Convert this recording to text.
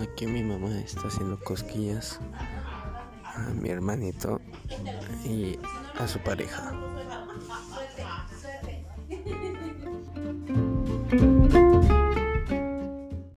Aquí mi mamá está haciendo cosquillas a mi hermanito y a su pareja.